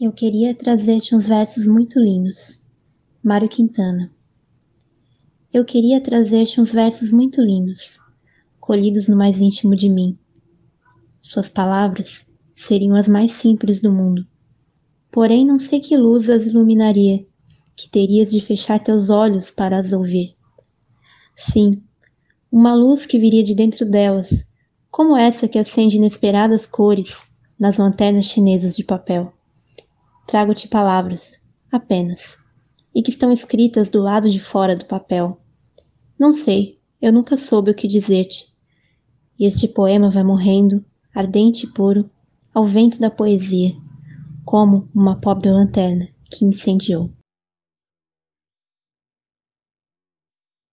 Eu queria trazer-te uns versos muito lindos. Mário Quintana. Eu queria trazer-te uns versos muito lindos, colhidos no mais íntimo de mim. Suas palavras seriam as mais simples do mundo. Porém, não sei que luz as iluminaria, que terias de fechar teus olhos para as ouvir. Sim, uma luz que viria de dentro delas, como essa que acende inesperadas cores nas lanternas chinesas de papel. Trago-te palavras, apenas, e que estão escritas do lado de fora do papel. Não sei, eu nunca soube o que dizer-te. E este poema vai morrendo, ardente e puro, ao vento da poesia, como uma pobre lanterna que incendiou.